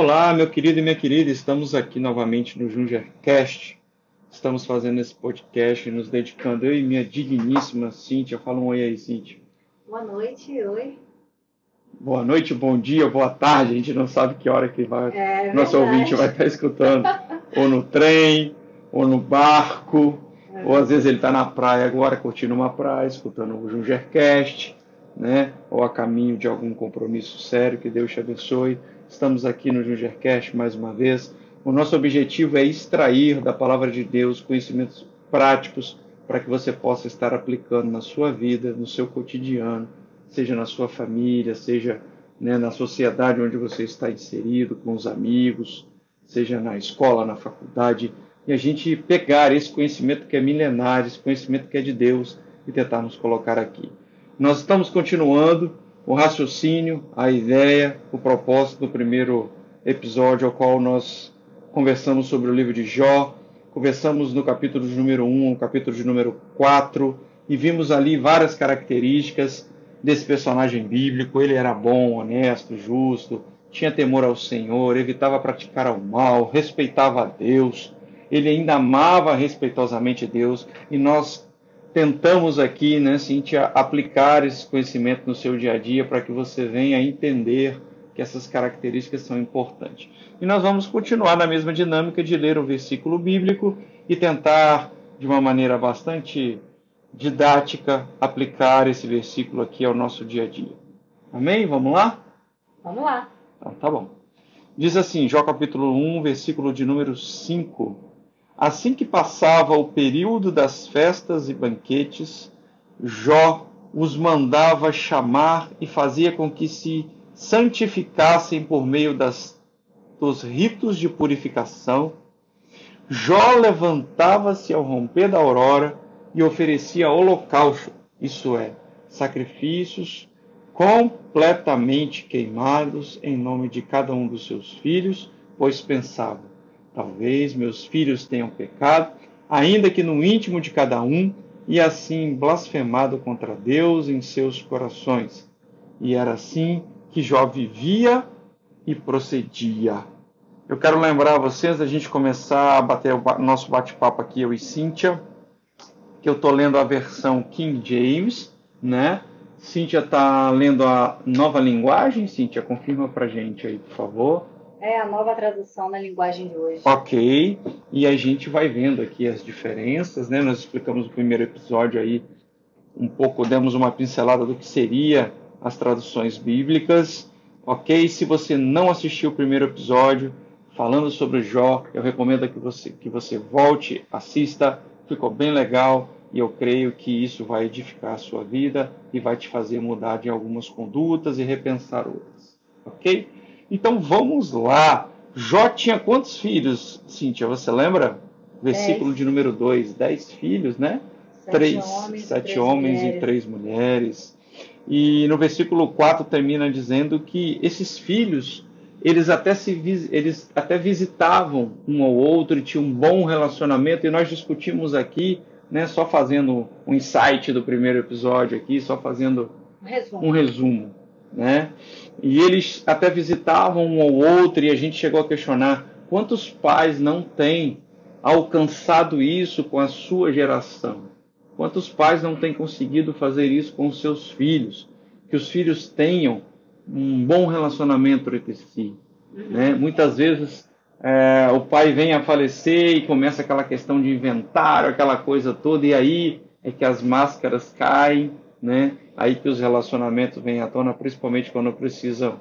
Olá, meu querido e minha querida, estamos aqui novamente no Jungercast. Estamos fazendo esse podcast, nos dedicando, eu e minha digníssima Cíntia. Fala um oi aí, Cíntia. Boa noite, oi. Boa noite, bom dia, boa tarde. A gente não sabe que hora que vai, É nosso verdade. ouvinte vai estar escutando. ou no trem, ou no barco, É. ou às vezes ele está na praia agora, curtindo uma praia, escutando o Jungercast, né? ou a caminho de algum compromisso sério. Que Deus te abençoe. Estamos aqui no Jungercast mais uma vez. O nosso objetivo é extrair da palavra de Deus conhecimentos práticos para que você possa estar aplicando na sua vida, no seu cotidiano, seja na sua família, seja né, na sociedade onde você está inserido, com os amigos, seja na escola, na faculdade, e a gente pegar esse conhecimento que é milenário, esse conhecimento que é de Deus e tentarmos colocar aqui. Nós estamos continuando o raciocínio, a ideia, o propósito do primeiro episódio, ao qual nós conversamos sobre o livro de Jó, conversamos no capítulo de número 1, no capítulo de número 4, e vimos ali várias características desse personagem bíblico. Ele era bom, honesto, justo, tinha temor ao Senhor, evitava praticar o mal, respeitava a Deus, ele ainda amava respeitosamente Deus, e nós tentamos aqui, né, Cíntia, aplicar esse conhecimento no seu dia a dia para que você venha entender que essas características são importantes. E nós vamos continuar na mesma dinâmica de ler o versículo bíblico e tentar, de uma maneira bastante didática, aplicar esse versículo aqui ao nosso dia a dia. Amém? Vamos lá? Vamos lá. Então, tá bom. Diz assim, Jó capítulo 1, versículo de número 5. Assim que passava o período das festas e banquetes, Jó os mandava chamar e fazia com que se santificassem por meio das, dos ritos de purificação. Jó levantava-se ao romper da aurora e oferecia holocausto, isso é, sacrifícios completamente queimados em nome de cada um dos seus filhos, pois pensava: talvez meus filhos tenham pecado, ainda que no íntimo de cada um, e assim blasfemado contra Deus em seus corações. E era assim que Jó vivia e procedia. Eu quero lembrar vocês, a gente começar a bater o nosso bate-papo aqui, eu e Cíntia, que eu estou lendo a versão King James, né? Cíntia está lendo a nova linguagem. Cíntia, confirma pra gente aí, por favor. É a nova tradução na linguagem de hoje. Ok. E a gente vai vendo aqui as diferenças, né? Nós explicamos no primeiro episódio aí um pouco, demos uma pincelada do que seria as traduções bíblicas. Ok? Se você não assistiu o primeiro episódio falando sobre Jó, eu recomendo que você, que você volte, assista. Ficou bem legal e eu creio que isso vai edificar a sua vida e vai te fazer mudar de algumas condutas e repensar outras. Ok? Então vamos lá. Jó tinha quantos filhos, Cíntia? Você lembra? Versículo Dez. de número 2. Dez filhos, né? Sete três, homens, sete três homens e mulheres. três mulheres. E no versículo 4 termina dizendo que esses filhos, eles até, se, eles até visitavam um ao outro e tinham um bom relacionamento. E nós discutimos aqui, né, só fazendo um insight do primeiro episódio aqui, só fazendo Um resumo. um resumo, né? E eles até visitavam um ao outro e a gente chegou a questionar quantos pais não têm alcançado isso com a sua geração? Quantos pais não têm conseguido fazer isso com os seus filhos? Que os filhos tenham um bom relacionamento entre si, né? Muitas vezes é, o pai vem a falecer e começa aquela questão de inventário, aquela coisa toda, e aí é que as máscaras caem, né? Aí que os relacionamentos vêm à tona, principalmente quando precisam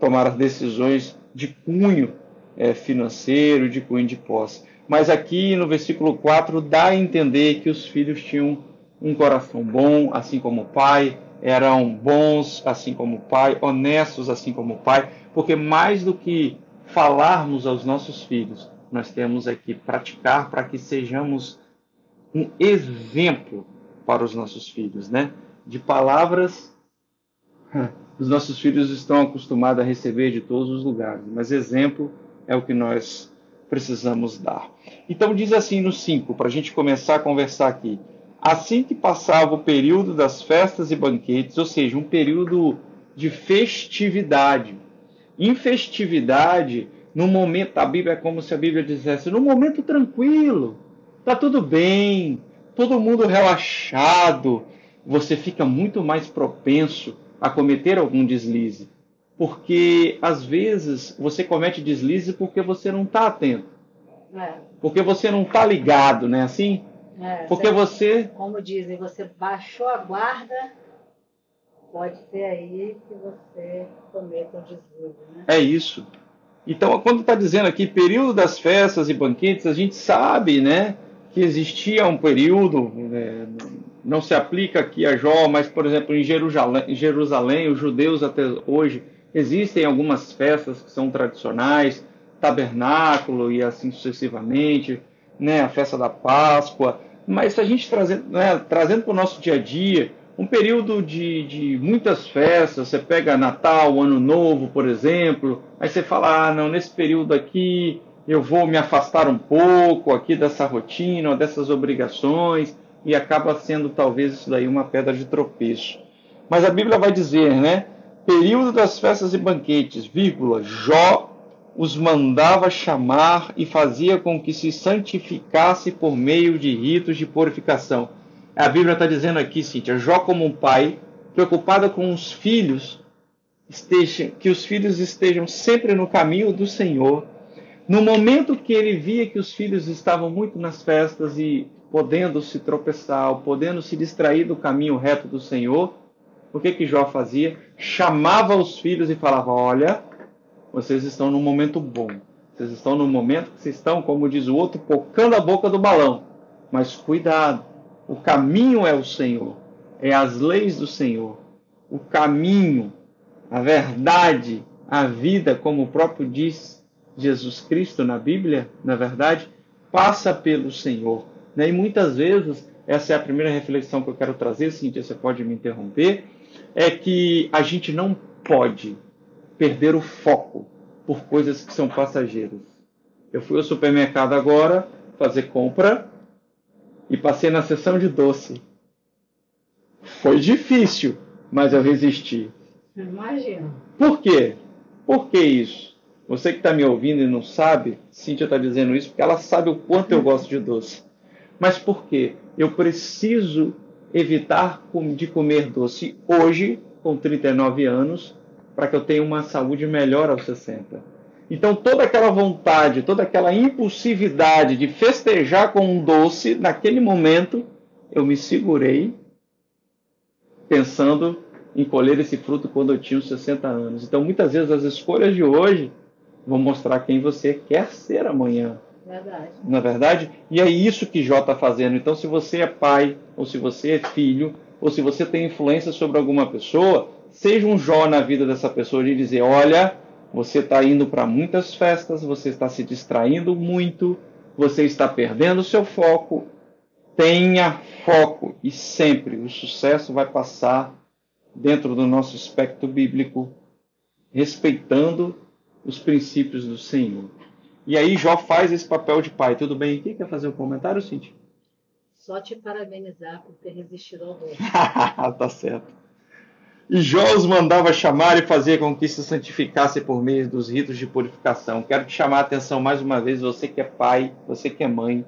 tomar as decisões de cunho é, financeiro, de cunho de posse. Mas aqui no versículo 4 dá a entender que os filhos tinham um coração bom, assim como o pai, eram bons, assim como o pai, honestos, assim como o pai, porque mais do que falarmos aos nossos filhos, nós temos é que praticar para que sejamos um exemplo para os nossos filhos, né? De palavras, os nossos filhos estão acostumados a receber de todos os lugares, mas exemplo é o que nós precisamos dar. Então diz assim no 5, para a gente começar a conversar aqui. Assim que passava o período das festas e banquetes, ou seja, um período de festividade. Em festividade, no momento, a Bíblia é como se a Bíblia dissesse, no momento tranquilo, tá tudo bem, todo mundo relaxado, você fica muito mais propenso a cometer algum deslize. Porque às vezes você comete deslize porque você não está atento. É. Porque você não está ligado, né? Assim? É, porque você. Como dizem, você baixou a guarda, pode ser aí que você cometa um deslize. Né? É isso. Então, quando está dizendo aqui período das festas e banquetes, a gente sabe, né, que existia um período, né, não se aplica aqui a Jó, mas, por exemplo, em Jerusalém, Jerusalém, os judeus até hoje existem algumas festas que são tradicionais, tabernáculo e assim sucessivamente, né, a festa da Páscoa. Mas se a gente trazendo, né, trazendo para o nosso dia a dia, um período de, de muitas festas, você pega Natal, Ano Novo, por exemplo, aí você fala, ah, não, nesse período aqui eu vou me afastar um pouco aqui dessa rotina, dessas obrigações, e acaba sendo talvez isso daí uma pedra de tropeço. Mas a Bíblia vai dizer, né? Período das festas e banquetes, vírgula, Jó os mandava chamar e fazia com que se santificasse por meio de ritos de purificação. A Bíblia está dizendo aqui, Cíntia, Jó como um pai, preocupado com os filhos, esteja, que os filhos estejam sempre no caminho do Senhor. No momento que ele via que os filhos estavam muito nas festas e podendo se tropeçar, podendo se distrair do caminho reto do Senhor, o que que Jó fazia? Chamava os filhos e falava: Olha, vocês estão num momento bom. Vocês estão num momento que vocês estão, como diz o outro, pocando a boca do balão. Mas cuidado, o caminho é o Senhor, é as leis do Senhor. O caminho, a verdade, a vida, como o próprio diz Jesus Cristo na Bíblia, na verdade, passa pelo Senhor. Né? E muitas vezes, essa é a primeira reflexão que eu quero trazer, Cintia, você pode me interromper, é que a gente não pode perder o foco por coisas que são passageiras. Eu fui ao supermercado agora fazer compra e passei na sessão de doce. Foi difícil, mas eu resisti. Imagina. Por quê? Por que isso? Você que está me ouvindo e não sabe, Cíntia está dizendo isso porque ela sabe o quanto eu gosto de doce. Mas por quê? Eu preciso evitar de comer doce hoje, com 39 anos, para que eu tenha uma saúde melhor aos 60. Então, toda aquela vontade, toda aquela impulsividade de festejar com um doce, naquele momento, eu me segurei, pensando em colher esse fruto quando eu tinha 60 anos. Então, muitas vezes, as escolhas de hoje vão mostrar quem você quer ser amanhã. Verdade. Na é verdade? E é isso que Jó está fazendo. Então, se você é pai, ou se você é filho, ou se você tem influência sobre alguma pessoa, seja um Jó na vida dessa pessoa de dizer: olha você está indo para muitas festas, você está se distraindo muito, você está perdendo o seu foco. Tenha foco e sempre o sucesso vai passar dentro do nosso espectro bíblico, respeitando os princípios do Senhor. E aí Jó faz esse papel de pai. Tudo bem aqui? Quer fazer um comentário, Cintia? Só te parabenizar por ter resistido ao dor. tá certo. E Jó os mandava chamar e fazer com que se santificasse por meio dos ritos de purificação. Quero te chamar a atenção mais uma vez, você que é pai, você que é mãe.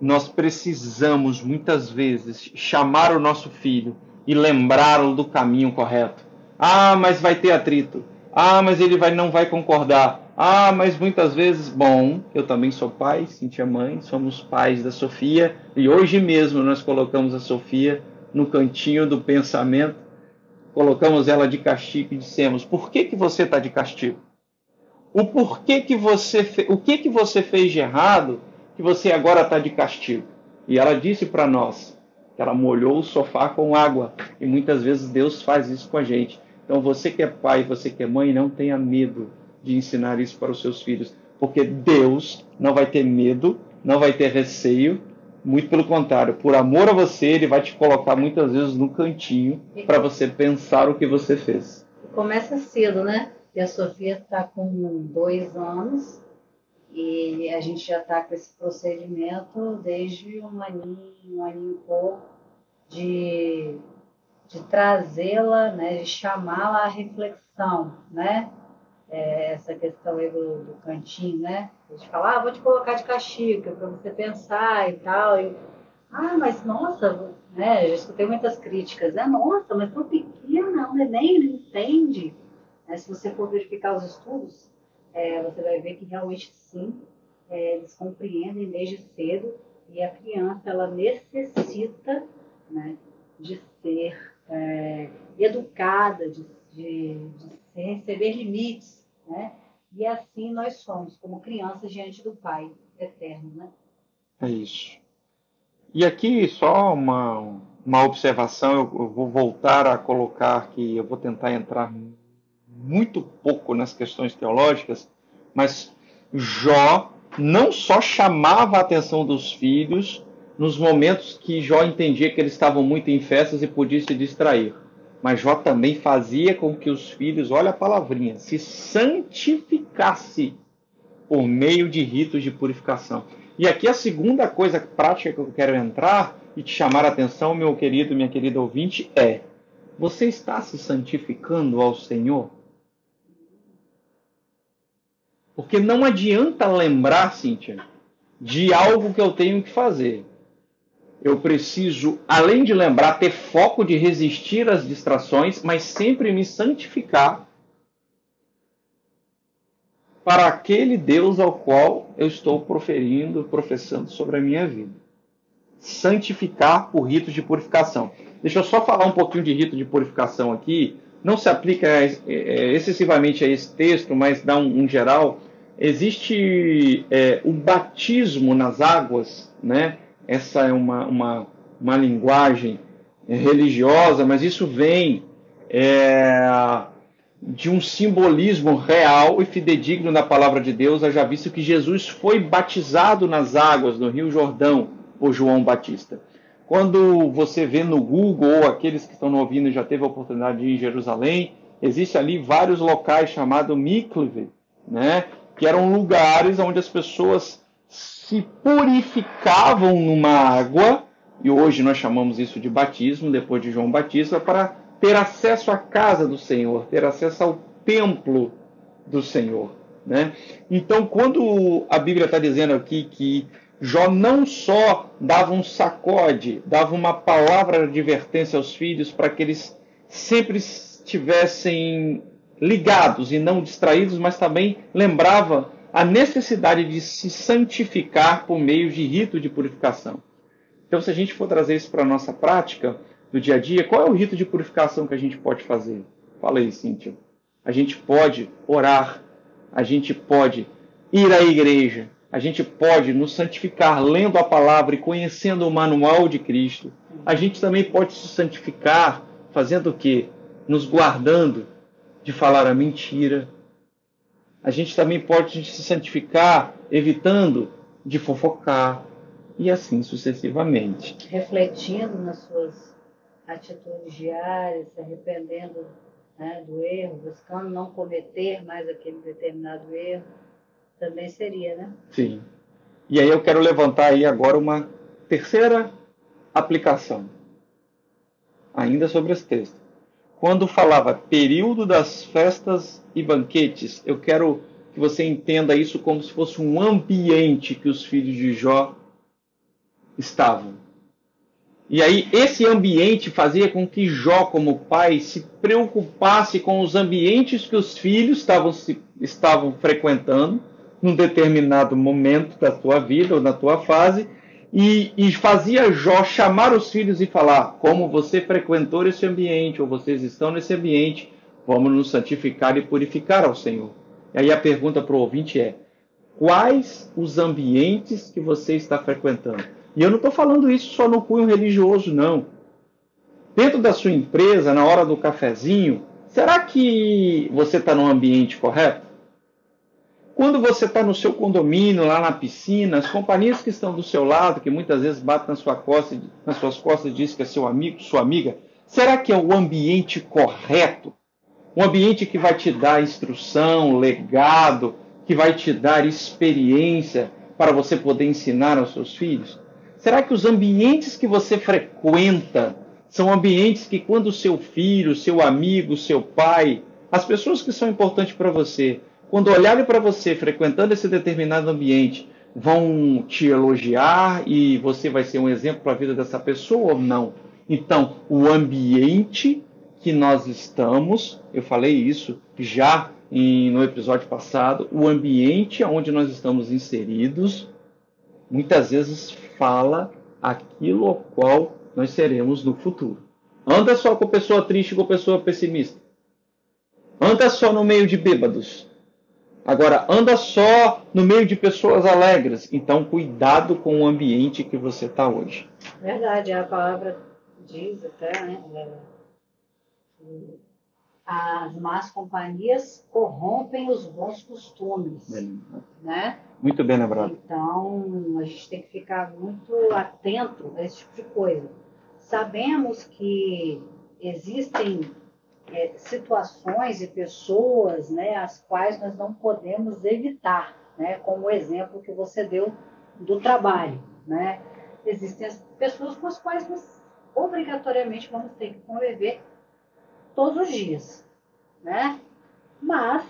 Nós precisamos muitas vezes chamar o nosso filho e lembrá-lo do caminho correto. Ah, mas vai ter atrito. Ah, mas ele vai, não vai concordar. Ah, mas muitas vezes, bom, eu também sou pai, Cintia mãe, somos pais da Sofia e hoje mesmo nós colocamos a Sofia no cantinho do pensamento colocamos ela de castigo e dissemos: por que, que você está de castigo? O porquê que você fe... o que que você fez de errado que você agora está de castigo? E ela disse para nós que ela molhou o sofá com água e muitas vezes Deus faz isso com a gente. Então você que é pai, você que é mãe, não tenha medo de ensinar isso para os seus filhos, porque Deus não vai ter medo, não vai ter receio muito pelo contrário, por amor a você, ele vai te colocar muitas vezes no cantinho para você pensar o que você fez. Começa cedo, né? E a Sofia está com dois anos e a gente já está com esse procedimento desde um aninho, um aninho e pouco, de, de trazê-la, né, de chamá-la à reflexão, né? é, essa questão aí do, do, cantinho, né? A gente fala, ah, vou te colocar de castigo para você pensar e tal. E, ah, mas nossa, né? Eu escutei muitas críticas, né? Nossa, mas tão pequena, o neném ele entende. É, se você for verificar os estudos, é, você vai ver que realmente sim, é, eles compreendem desde cedo e a criança ela necessita né, de ser é, educada, de, de, de, receber limites, né? E assim nós somos, como crianças diante do Pai eterno, né? É isso. E aqui só uma, uma observação, eu, eu vou voltar a colocar que eu vou tentar entrar muito pouco nas questões teológicas, mas Jó não só chamava a atenção dos filhos nos momentos que Jó entendia que eles estavam muito em festas e podia se distrair, mas Jó também fazia com que os filhos, olha a palavrinha, se santificasse por meio de ritos de purificação. E aqui a segunda coisa prática que eu quero entrar e te chamar a atenção, meu querido, minha querida ouvinte, é: você está se santificando ao Senhor? Porque não adianta lembrar, Cíntia, de algo que eu tenho que fazer. Eu preciso, além de lembrar, ter foco de resistir às distrações, mas sempre me santificar para aquele Deus ao qual eu estou proferindo, professando sobre a minha vida. Santificar por rito de purificação. Deixa eu só falar um pouquinho de rito de purificação aqui. Não se aplica é, é, excessivamente a esse texto, mas dá um, um geral existe é, o batismo nas águas, né? Essa é uma, uma, uma linguagem religiosa, mas isso vem é, de um simbolismo real e fidedigno na palavra de Deus, haja visto que Jesus foi batizado nas águas do Rio Jordão por João Batista. Quando você vê no Google, ou aqueles que estão ouvindo já teve a oportunidade de ir em Jerusalém, existe ali vários locais chamados mikve, né? que eram lugares onde as pessoas se purificavam numa água, e hoje nós chamamos isso de batismo, depois de João Batista, para ter acesso à casa do Senhor, ter acesso ao templo do Senhor. Né? Então, quando a Bíblia está dizendo aqui que Jó não só dava um sacode, dava uma palavra de advertência aos filhos para que eles sempre estivessem ligados e não distraídos, mas também lembrava a necessidade de se santificar por meio de rito de purificação. Então, se a gente for trazer isso para a nossa prática do dia a dia, qual é o rito de purificação que a gente pode fazer? Fala aí, Cíntia. A gente pode orar, a gente pode ir à igreja, a gente pode nos santificar lendo a palavra e conhecendo o manual de Cristo. A gente também pode se santificar fazendo o quê? Nos guardando de falar a mentira. A gente também pode se santificar evitando de fofocar e assim sucessivamente. Refletindo nas suas atitudes diárias, se arrependendo né, do erro, buscando não cometer mais aquele determinado erro, também seria, né? Sim. E aí eu quero levantar aí agora uma terceira aplicação, ainda sobre esse texto quando falava período das festas e banquetes, eu quero que você entenda isso como se fosse um ambiente que os filhos de Jó estavam. E aí, esse ambiente fazia com que Jó, como pai, se preocupasse com os ambientes que os filhos estavam, se, estavam frequentando num determinado momento da tua vida ou na tua fase e, e, fazia Jó chamar os filhos e falar: como você frequentou esse ambiente, ou vocês estão nesse ambiente, vamos nos santificar e purificar ao Senhor. E aí a pergunta para o ouvinte é: quais os ambientes que você está frequentando? E eu não estou falando isso só no cunho religioso, não. Dentro da sua empresa, na hora do cafezinho, será que você está no ambiente correto? Quando você está no seu condomínio, lá na piscina, as companhias que estão do seu lado, que muitas vezes batem na sua costa, nas suas costas e dizem que é seu amigo, sua amiga, será que é o ambiente correto? Um ambiente que vai te dar instrução, legado, que vai te dar experiência para você poder ensinar aos seus filhos? Será que os ambientes que você frequenta são ambientes que, quando o seu filho, seu amigo, seu pai As pessoas que são importantes para você, quando olharem para você frequentando esse determinado ambiente, vão te elogiar e você vai ser um exemplo para a vida dessa pessoa ou não? Então, o ambiente que nós estamos, eu falei isso já em, no episódio passado, o ambiente onde nós estamos inseridos muitas vezes fala aquilo ao qual nós seremos no futuro. Anda só com pessoa triste, com pessoa pessimista. Anda só no meio de bêbados. Agora, anda só no meio de pessoas alegres. Então, cuidado com o ambiente que você está hoje. Verdade, a palavra diz até, né? As más companhias corrompem os bons costumes. Bem, né? Muito bem lembrado. Então, a gente tem que ficar muito atento a esse tipo de coisa. Sabemos que existem é, situações e pessoas né, as quais nós não podemos evitar, né, como o exemplo que você deu do trabalho. Né? Existem as pessoas com as quais nós obrigatoriamente vamos ter que conviver todos os dias. Né? Mas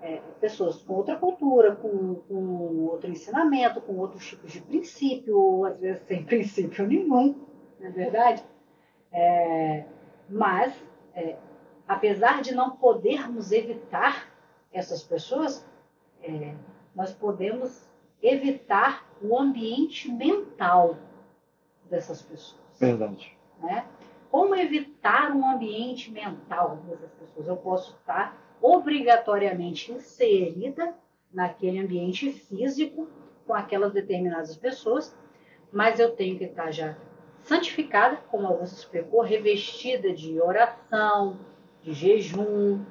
é, pessoas com outra cultura, com, com outro ensinamento, com outros tipos de princípio, às vezes sem princípio nenhum, não é verdade? É, mas é, apesar de não podermos evitar essas pessoas, é, nós podemos evitar o ambiente mental dessas pessoas. Verdade. Né? Como evitar um ambiente mental dessas pessoas? Eu posso estar obrigatoriamente inserida naquele ambiente físico com aquelas determinadas pessoas, mas eu tenho que estar já santificada, como você explicou, revestida de oração, de jejum,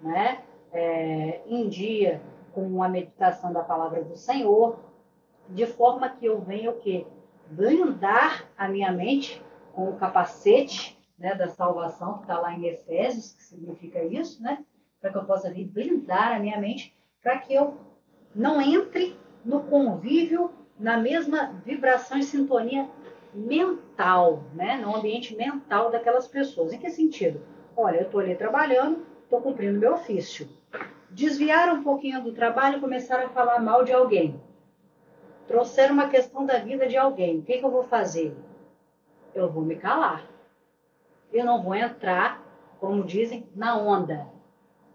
né? É, em dia com a meditação da palavra do Senhor, de forma que eu venha o quê? Blindar a minha mente com o capacete né, da salvação, que está lá em Efésios, que significa isso, né? Para que eu possa vir blindar a minha mente, para que eu não entre no convívio na mesma vibração e sintonia mental, né? no ambiente mental daquelas pessoas. Em que sentido? Olha, eu estou ali trabalhando, estou cumprindo meu ofício. Desviaram um pouquinho do trabalho e começaram a falar mal de alguém. Trouxeram uma questão da vida de alguém. O que, que eu vou fazer? Eu vou me calar. Eu não vou entrar, como dizem, na onda.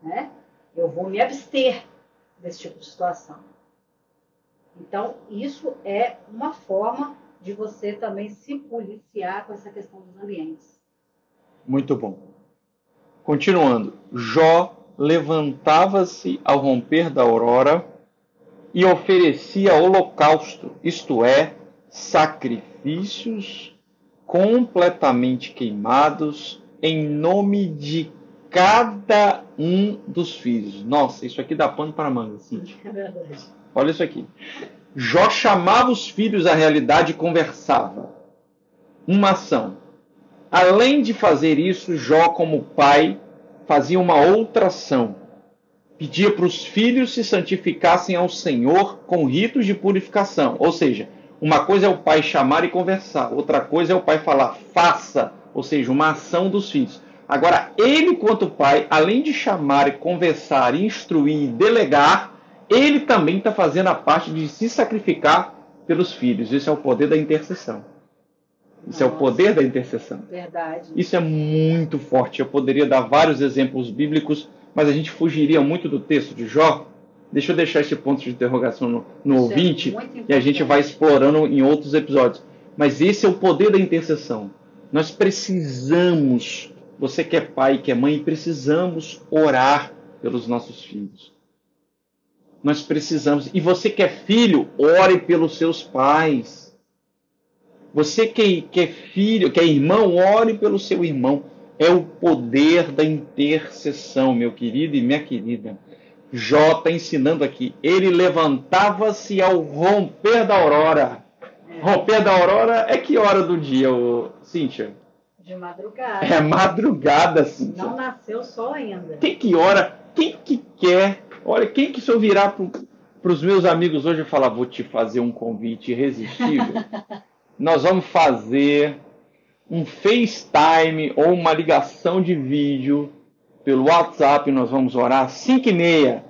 Né? Eu vou me abster desse tipo de situação. Então, isso é uma forma de você também se policiar com essa questão dos ambientes. Muito bom. Continuando, Jó levantava-se ao romper da aurora e oferecia holocausto, isto é, sacrifícios completamente queimados em nome de cada um dos filhos. Nossa, isso aqui dá pano para manga, Cíntia. É. Olha isso aqui. Jó chamava os filhos à realidade e conversava. Uma ação. Além de fazer isso, Jó, como pai, fazia uma outra ação. Pedia para os filhos se santificassem ao Senhor com ritos de purificação. Ou seja, uma coisa é o pai chamar e conversar, outra coisa é o pai falar, faça, ou seja, uma ação dos filhos. Agora, ele, quanto pai, além de chamar e conversar, instruir e delegar, ele também está fazendo a parte de se sacrificar pelos filhos. Isso é o poder da intercessão. Isso Nossa. é o poder da intercessão. Verdade. Isso é muito forte. Eu poderia dar vários exemplos bíblicos, mas a gente fugiria muito do texto de Jó. Deixa eu deixar esse ponto de interrogação no, no é ouvinte é e a gente vai explorando em outros episódios. Mas esse é o poder da intercessão. Nós precisamos, você que é pai, que é mãe, precisamos orar pelos nossos filhos. Nós precisamos. E você que é filho, ore pelos seus pais você que, que é filho, que é irmão, ore pelo seu irmão. É o poder da intercessão, meu querido e minha querida. Jó está ensinando aqui. Ele levantava-se ao romper da aurora. Romper da aurora é que hora do dia, ô, Cíntia? De madrugada. É madrugada, Cíntia. Não nasceu sol ainda. Quem que ora? Quem que quer? Olha, quem que se eu virar para os meus amigos hoje e falar, vou te fazer um convite irresistível. nós vamos fazer um FaceTime ou uma ligação de vídeo pelo WhatsApp, nós vamos orar às 5 e meia.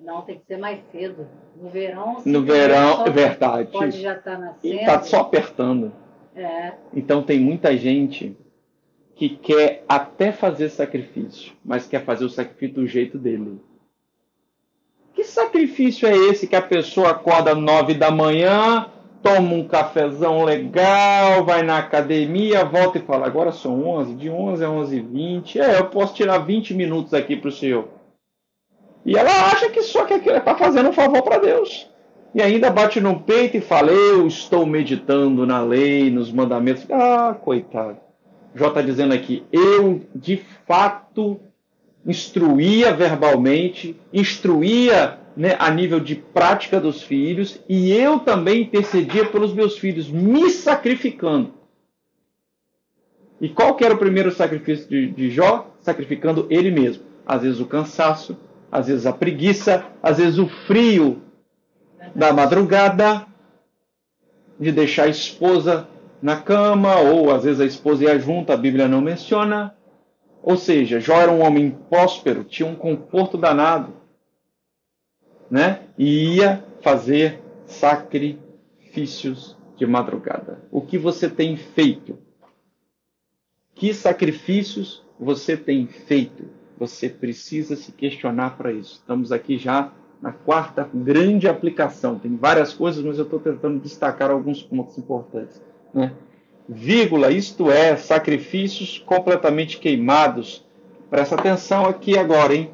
Não, tem que ser mais cedo. No verão, No verão, é verdade. pode já estar nascendo. E tá só apertando. É, Então tem muita gente que quer até fazer sacrifício, mas quer fazer o sacrifício do jeito dele. Que sacrifício é esse que a pessoa acorda nove da manhã, toma um cafezão legal, vai na academia, volta e fala: agora são 11, de 11 a 11 e 20, é, eu posso tirar 20 minutos aqui para o senhor. E ela acha que só que aquilo é para fazer um favor para Deus. E ainda bate no peito e fala: Eu estou meditando na lei, nos mandamentos. Ah, coitado. Jó está dizendo aqui: Eu de fato instruía verbalmente, instruía né, a nível de prática dos filhos, e eu também intercedia pelos meus filhos, me sacrificando. E qual que era o primeiro sacrifício de, de Jó? Sacrificando ele mesmo. Às vezes o cansaço, às vezes a preguiça, às vezes o frio da madrugada, de deixar a esposa na cama, ou às vezes a esposa ia junto, a Bíblia não menciona. Ou seja, Jó era um homem próspero, tinha um conforto danado, né? E ia fazer sacrifícios de madrugada. O que você tem feito? Que sacrifícios você tem feito? Você precisa se questionar para isso. Estamos aqui já na quarta grande aplicação. Tem várias coisas, mas eu estou tentando destacar alguns pontos importantes. Né? Vírgula, isto é, sacrifícios completamente queimados. Presta atenção aqui agora, hein?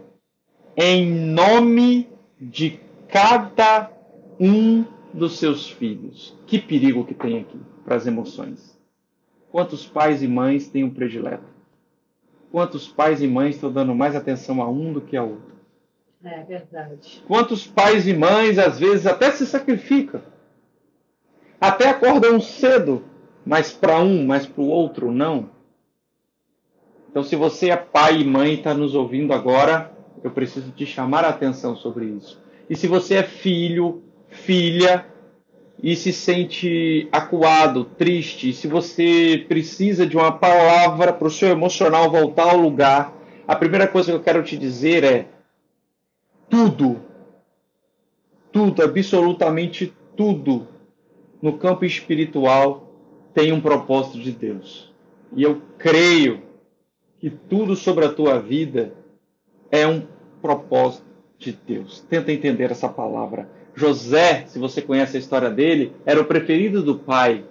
Em nome de cada um dos seus filhos. Que perigo que tem aqui para as emoções. Quantos pais e mães têm um predileto? Quantos pais e mães estão dando mais atenção a um do que a outro? é verdade. Quantos pais e mães às vezes até se sacrificam, até acordam cedo, mas para um, mas para o outro não. Então, se você é pai e mãe e está nos ouvindo agora, eu preciso te chamar a atenção sobre isso. E se você é filho, filha e se sente acuado, triste, se você precisa de uma palavra para o seu emocional voltar ao lugar, a primeira coisa que eu quero te dizer é: tudo, tudo, absolutamente tudo no campo espiritual tem um propósito de Deus. E eu creio que tudo sobre a tua vida é um propósito de Deus. Tenta entender essa palavra. José, se você conhece a história dele, era o preferido do pai.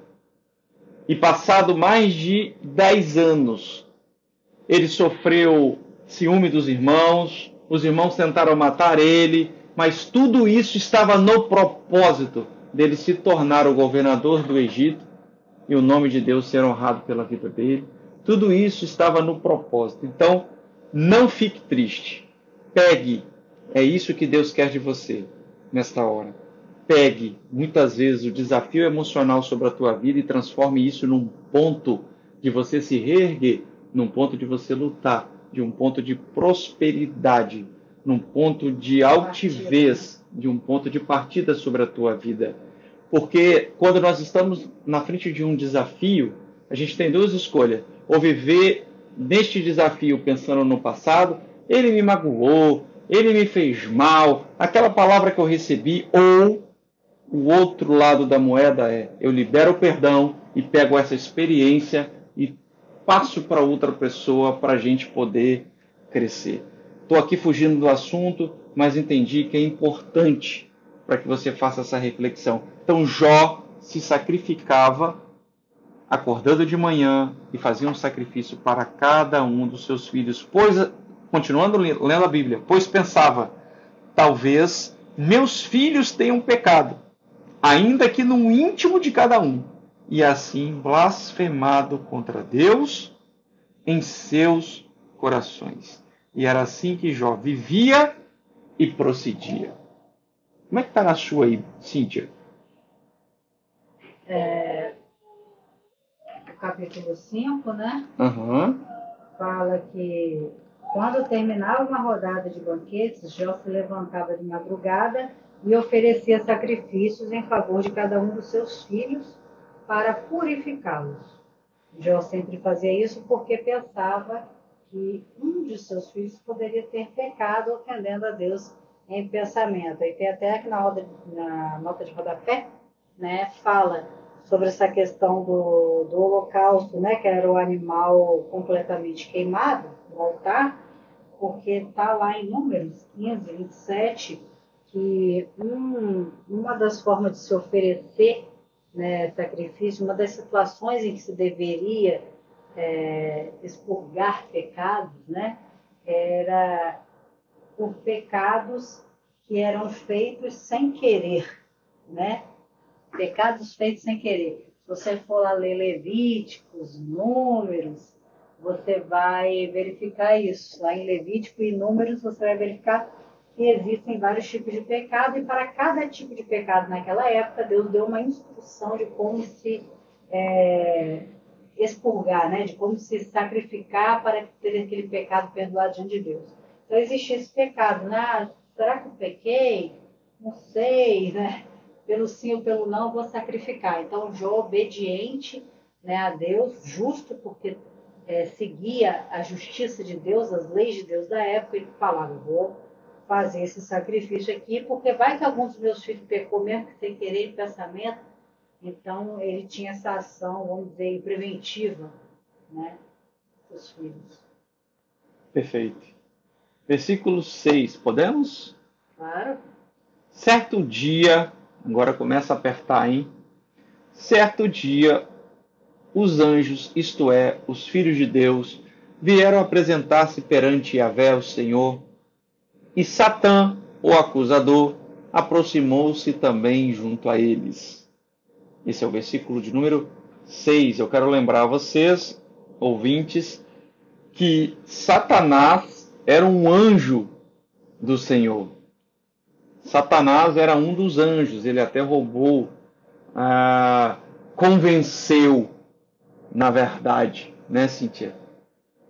E passado mais de 10 anos, ele sofreu ciúme dos irmãos, os irmãos tentaram matar ele, mas tudo isso estava no propósito dele se tornar o governador do Egito e o nome de Deus ser honrado pela vida dele. Tudo isso estava no propósito. Então, não fique triste. Pegue. É isso que Deus quer de você nesta hora. Pegue muitas vezes o desafio emocional sobre a tua vida e transforme isso num ponto de você se reerguer, num ponto de você lutar, de um ponto de prosperidade, num ponto de altivez, de um ponto de partida sobre a tua vida. Porque quando nós estamos na frente de um desafio, a gente tem duas escolhas: ou viver neste desafio pensando no passado, ele me magoou, ele me fez mal, aquela palavra que eu recebi, ou o outro lado da moeda é eu libero o perdão e pego essa experiência e passo para outra pessoa para a gente poder crescer. Estou aqui fugindo do assunto, mas entendi que é importante para que você faça essa reflexão. Então Jó se sacrificava acordando de manhã e fazia um sacrifício para cada um dos seus filhos, pois continuando lendo a Bíblia, pois pensava, talvez meus filhos tenham pecado, ainda que no íntimo de cada um, e assim blasfemado contra Deus em seus corações. E era assim que Jó vivia e procedia. Como é que está na sua aí, Cíntia? É, o capítulo 5, né? Uhum. Fala que quando terminava uma rodada de banquetes, Jó se levantava de madrugada e oferecia sacrifícios em favor de cada um dos seus filhos para purificá-los. Jó sempre fazia isso porque pensava que um de seus filhos poderia ter pecado ofendendo a Deus em pensamento. E tem até que na, na nota de rodapé, né, fala sobre essa questão do, do holocausto, né, que era o animal completamente queimado no altar, porque está lá em Números 15, 27, que um, uma das formas de se oferecer né, sacrifício, uma das situações em que se deveria é, expurgar pecados, né, era por pecados que eram feitos sem querer, né? Pecados feitos sem querer. Se você for lá ler Levíticos, Números, você vai verificar isso. Lá em Levítico e Números, você vai verificar que existem vários tipos de pecado e para cada tipo de pecado naquela época, Deus deu uma instrução de como se é, expurgar, né? de como se sacrificar para ter aquele pecado perdoado diante de Deus. Então existe esse pecado, né? Ah, será que eu pequei? Não sei, né? Pelo sim ou pelo não, vou sacrificar. Então, Jó, obediente né, a Deus, justo porque é, seguia a justiça de Deus, as leis de Deus da época, ele falava, vou fazer esse sacrifício aqui, porque vai que alguns dos meus filhos pecou mesmo sem querer em pensamento. Então, ele tinha essa ação, vamos dizer, preventiva, né, dos filhos. Perfeito. Versículo 6, podemos? Claro. Certo dia, agora começa a apertar, hein? Certo dia, os anjos, isto é, os filhos de Deus, vieram apresentar-se perante Yahvé, o Senhor, e Satã, o acusador, aproximou-se também junto a eles. Esse é o versículo de número 6. Eu quero lembrar a vocês, ouvintes, que Satanás era um anjo do Senhor. Satanás era um dos anjos, ele até roubou, ah, convenceu, na verdade, né, Cíntia?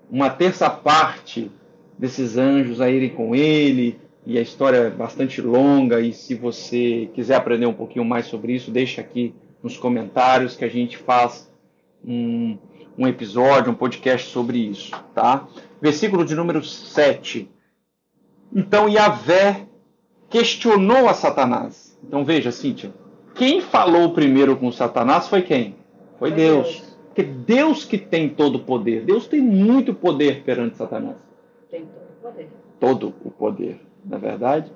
Uma terça parte desses anjos a irem com ele, e a história é bastante longa, e se você quiser aprender um pouquinho mais sobre isso, deixa aqui nos comentários que a gente faz um, um episódio, um podcast sobre isso, tá? Versículo de número 7. Então Yahvé questionou a Satanás. Então veja, Cíntia, quem falou primeiro com Satanás foi quem? Foi, foi Deus. Deus. Porque Deus que tem todo o poder. Deus tem muito poder perante Satanás. Tem todo o poder. Todo o poder, na é verdade.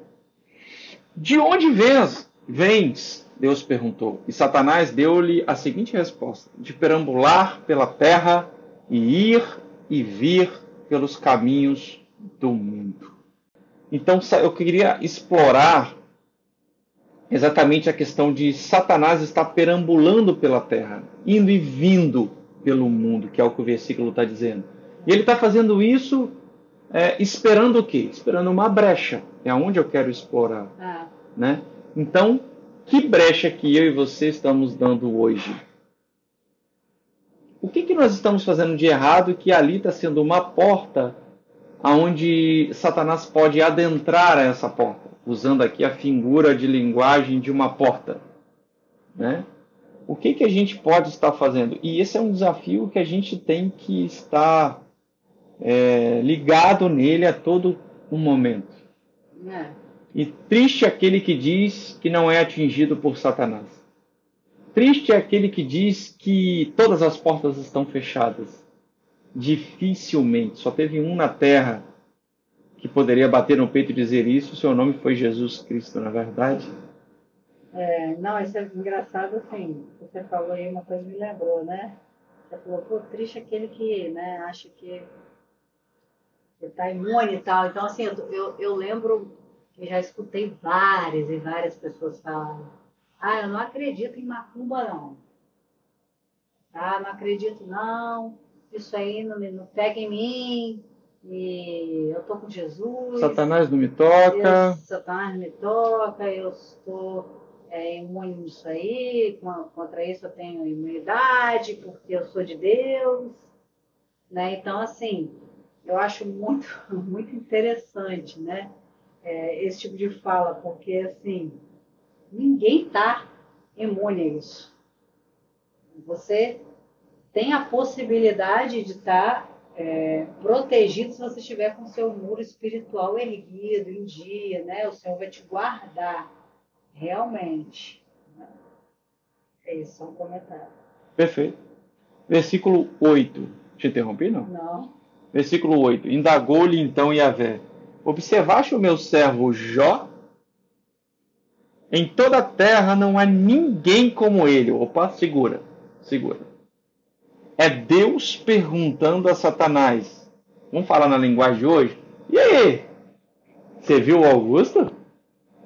De onde vens? Vens Deus perguntou. E Satanás deu-lhe a seguinte resposta: de perambular pela terra e ir e vir pelos caminhos do mundo. Então eu queria explorar exatamente a questão de Satanás estar perambulando pela terra, indo e vindo pelo mundo, que é o que o versículo está dizendo. E ele está fazendo isso é, esperando o quê? Esperando uma brecha. É aonde eu quero explorar. Ah. Né? Então, que brecha que eu e você estamos dando hoje? O que, que nós estamos fazendo de errado que ali está sendo uma porta aonde Satanás pode adentrar essa porta, usando aqui a figura de linguagem de uma porta, né? O que que a gente pode estar fazendo? E esse é um desafio que a gente tem que estar é, ligado nele a todo um momento. É. E triste é aquele que diz que não é atingido por Satanás. Triste é aquele que diz que todas as portas estão fechadas. Dificilmente. Só teve um na terra que poderia bater no peito e dizer isso. Seu nome foi Jesus Cristo, na é verdade. É, não, isso é engraçado assim. Você falou aí uma coisa me lembrou, né? Você falou, pô, triste aquele que né, acha que está imune e tal. Então, assim, eu, eu, eu lembro eu já escutei várias e várias pessoas falarem: ah, eu não acredito em macumba, não. Ah, não acredito, não. Isso aí não, não pega em mim. E eu tô com Jesus. Satanás não me toca. Eu, Satanás não me toca. Eu estou é, imune nisso aí. Contra isso eu tenho imunidade, porque eu sou de Deus. Né? Então, assim, eu acho muito, muito interessante, né? é, esse tipo de fala, porque assim, ninguém está imune a isso. Você tem a possibilidade de estar tá, é, protegido se você estiver com o seu muro espiritual erguido em dia, né? O Senhor vai te guardar, realmente. Né? É isso, é um comentário. Perfeito. Versículo 8. Te interrompi, não? Não. Versículo 8. Indagou-lhe então Yahvé. Observaste o meu servo Jó? Em toda a terra não há ninguém como ele. Opa, segura, segura. É Deus perguntando a Satanás. Vamos falar na linguagem de hoje? E aí? Você viu o Augusto?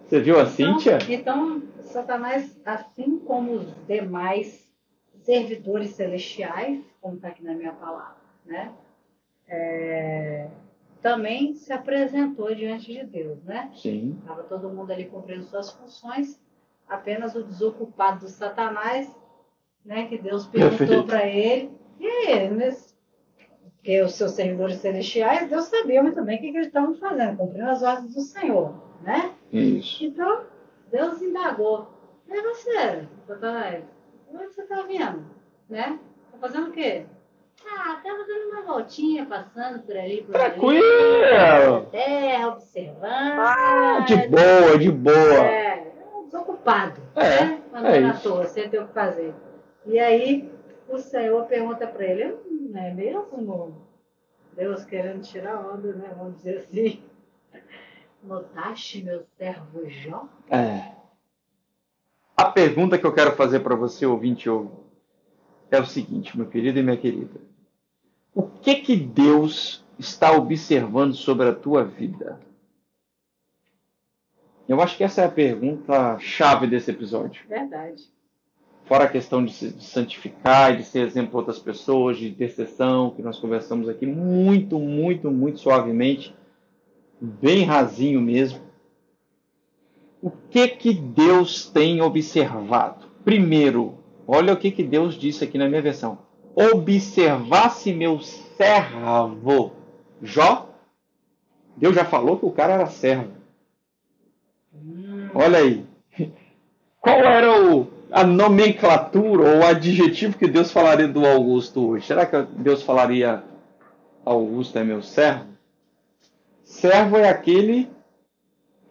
Você viu a Então, Cíntia? então, Satanás, assim como os demais servidores celestiais, como está aqui na minha palavra, né? É, também se apresentou diante de Deus, né? Sim. Estava todo mundo ali cumprindo suas funções, apenas o desocupado do Satanás, né? Que Deus perguntou para ele, e porque os seus servidores celestiais, Deus sabia muito bem o que, que eles estavam fazendo, cumprindo as ordens do Senhor, né? Isso. Então, Deus indagou. E você, Satanás? É que você tá vindo? Né? Tá fazendo o quê? Ah, tava dando uma voltinha, passando por ali, por Tranquilo. ali. Terra, observando. Ah, de boa, de boa. É, desocupado. É, né? é Andando à toa, sem ter o que fazer. E aí, o Senhor pergunta para ele, não é mesmo? Deus querendo tirar onda, né? Vamos dizer assim. Notaste meu servo Jó? É. A pergunta que eu quero fazer para você, ouvinte, é o seguinte, meu querido e minha querida. O que que Deus está observando sobre a tua vida? Eu acho que essa é a pergunta chave desse episódio. Verdade. Fora a questão de se de santificar e de ser exemplo para outras pessoas, de intercessão, que nós conversamos aqui muito, muito, muito suavemente, bem rasinho mesmo. O que que Deus tem observado? Primeiro, olha o que que Deus disse aqui na minha versão. Observasse meu servo Jó. Deus já falou que o cara era servo. Olha aí. Qual era o, a nomenclatura ou o adjetivo que Deus falaria do Augusto hoje? Será que Deus falaria Augusto é meu servo? Servo é aquele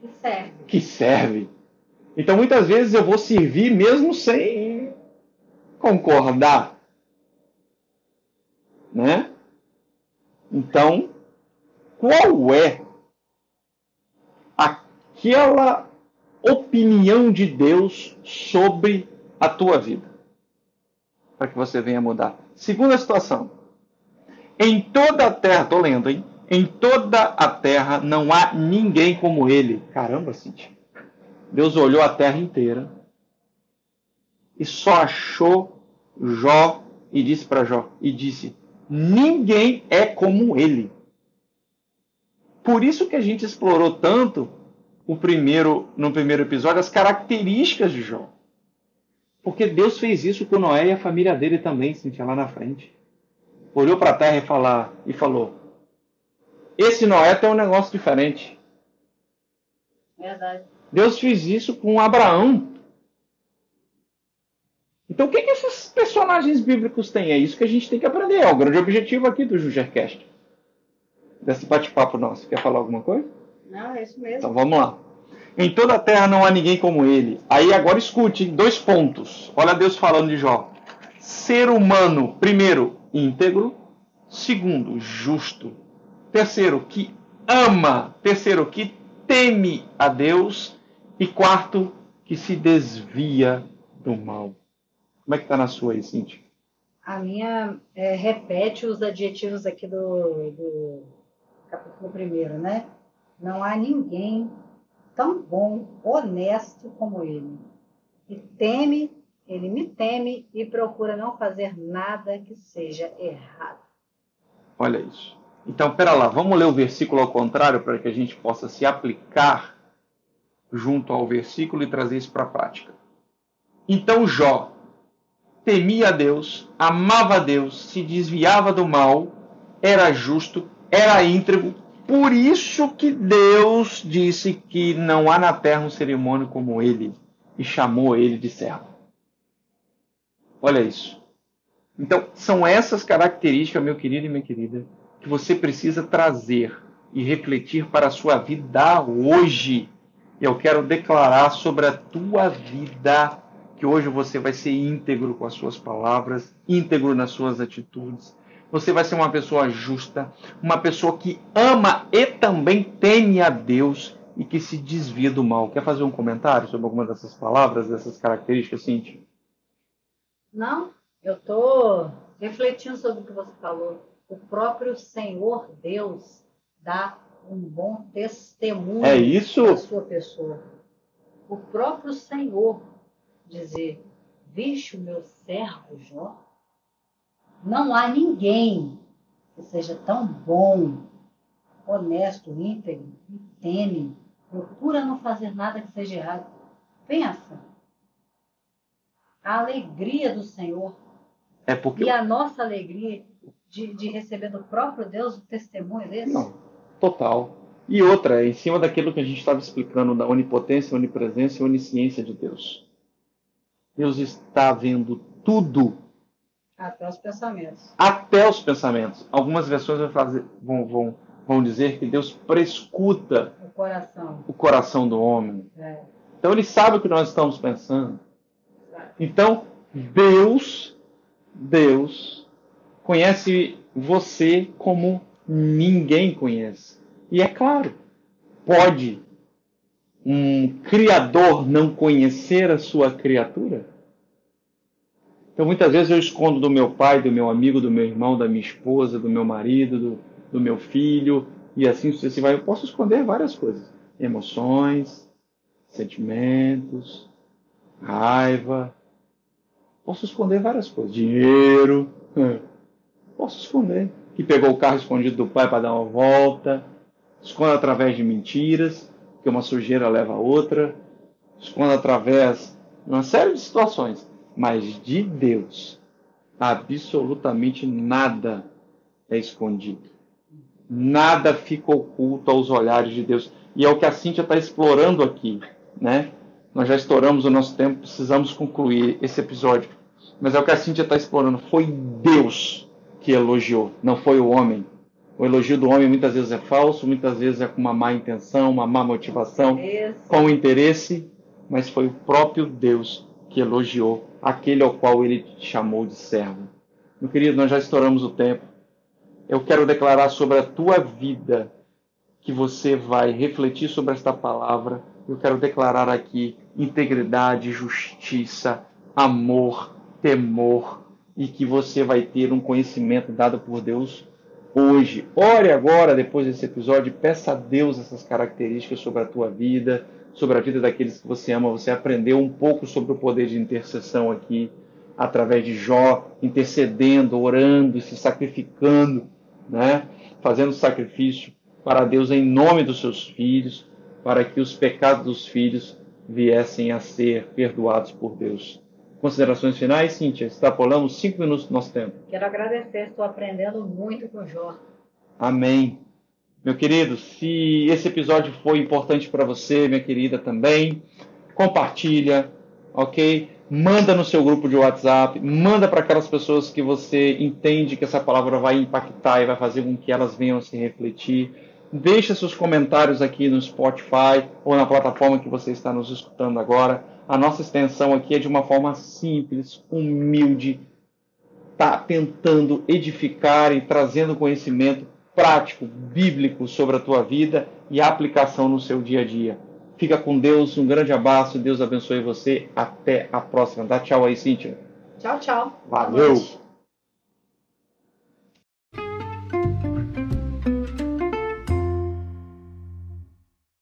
Que serve. que serve. Então muitas vezes eu vou servir mesmo sem concordar. Né? Então, qual é aquela opinião de Deus sobre a tua vida? Para que você venha mudar. Segunda situação. Em toda a terra, tô lendo, hein? Em toda a terra não há ninguém como ele. Caramba, Cintia. Deus olhou a terra inteira e só achou Jó e disse para Jó e disse: ninguém é como ele. Por isso que a gente explorou tanto o primeiro no primeiro episódio as características de Jó. Porque Deus fez isso com Noé e a família dele também, sentia lá na frente. Olhou para a terra e, falar, e falou: Esse Noé tem um negócio diferente. Verdade. Deus fez isso com Abraão. Então, o que, que esses personagens bíblicos têm? É isso que a gente tem que aprender. É o grande objetivo aqui do Jugercast. Desse bate-papo nosso. Quer falar alguma coisa? Não, é isso mesmo. Então vamos lá. Em toda a terra não há ninguém como ele. Aí agora escute, dois pontos. Olha Deus falando de Jó. Ser humano, primeiro, íntegro. Segundo, justo. Terceiro, que ama. Terceiro, que teme a Deus. E quarto, que se desvia do mal. Como é que tá na sua aí, Cintia? A minha é, repete os adjetivos aqui do, do capítulo primeiro, né? Não há ninguém tão bom, honesto como ele. E teme, ele me teme e procura não fazer nada que seja errado. Olha isso. Então, pera lá, vamos ler o versículo ao contrário para que a gente possa se aplicar junto ao versículo e trazer isso para a prática. Então Jó temia a Deus, amava a Deus, se desviava do mal, era justo, era íntegro. Por isso que Deus disse que não há na terra um cerimônio como ele e chamou ele de servo. Olha isso. Então, são essas características, meu querido e minha querida, que você precisa trazer e refletir para a sua vida hoje. Eu quero declarar sobre a tua vida que hoje você vai ser íntegro com as suas palavras, íntegro nas suas atitudes. Você vai ser uma pessoa justa, uma pessoa que ama e também teme a Deus e que se desvia do mal. Quer fazer um comentário sobre alguma dessas palavras, dessas características, Cintia? Não, eu estou refletindo sobre o que você falou. O próprio Senhor Deus dá um bom testemunho é isso? da sua pessoa. O próprio Senhor dizer, vixe o meu servo Jó, não há ninguém que seja tão bom, honesto, íntegro, e teme, procura não fazer nada que seja errado. Pensa. A alegria do Senhor é porque... e a nossa alegria de, de receber do próprio Deus o testemunho desse. Não, total. E outra, em cima daquilo que a gente estava explicando da onipotência, onipresença e onisciência de Deus. Deus está vendo tudo. Até os pensamentos. Até os pensamentos. Algumas versões vão, fazer, vão, vão, vão dizer que Deus prescuta o coração, o coração do homem. É. Então ele sabe o que nós estamos pensando. Então, Deus, Deus conhece você como ninguém conhece. E é claro, pode um criador não conhecer a sua criatura? Então muitas vezes eu escondo do meu pai, do meu amigo, do meu irmão, da minha esposa, do meu marido, do, do meu filho, e assim sucessivamente. Eu posso esconder várias coisas: emoções, sentimentos, raiva. Posso esconder várias coisas. Dinheiro. Posso esconder. Que pegou o carro escondido do pai para dar uma volta. Esconde através de mentiras que uma sujeira leva a outra, esconda através de uma série de situações, mas de Deus, absolutamente nada é escondido. Nada fica oculto aos olhares de Deus. E é o que a Cíntia está explorando aqui, né? Nós já estouramos o nosso tempo, precisamos concluir esse episódio. Mas é o que a Cíntia está explorando. Foi Deus que elogiou, não foi o homem. O elogio do homem muitas vezes é falso, muitas vezes é com uma má intenção, uma má motivação, com interesse, mas foi o próprio Deus que elogiou aquele ao qual ele chamou de servo. Meu querido, nós já estouramos o tempo. Eu quero declarar sobre a tua vida que você vai refletir sobre esta palavra. Eu quero declarar aqui integridade, justiça, amor, temor e que você vai ter um conhecimento dado por Deus hoje. Ore agora, depois desse episódio, peça a Deus essas características sobre a tua vida, sobre a vida daqueles que você ama. Você aprendeu um pouco sobre o poder de intercessão aqui, através de Jó, intercedendo, orando, se sacrificando, né? fazendo sacrifício para Deus em nome dos seus filhos, para que os pecados dos filhos viessem a ser perdoados por Deus. Considerações finais, Cíntia? Extrapolamos cinco minutos do nosso tempo. Quero agradecer, estou aprendendo muito com Jó. Amém. Meu querido, se esse episódio foi importante para você, minha querida, também, compartilha, ok? Manda no seu grupo de WhatsApp, manda para aquelas pessoas que você entende que essa palavra vai impactar e vai fazer com que elas venham se refletir. Deixa seus comentários aqui no Spotify ou na plataforma que você está nos escutando agora a nossa extensão aqui é de uma forma simples, humilde, tá tentando edificar e trazendo conhecimento prático, bíblico sobre a tua vida e aplicação no seu dia a dia. Fica com Deus, um grande abraço, Deus abençoe você. Até a próxima. Dá tchau aí, Cíntia. Tchau, tchau. Valeu.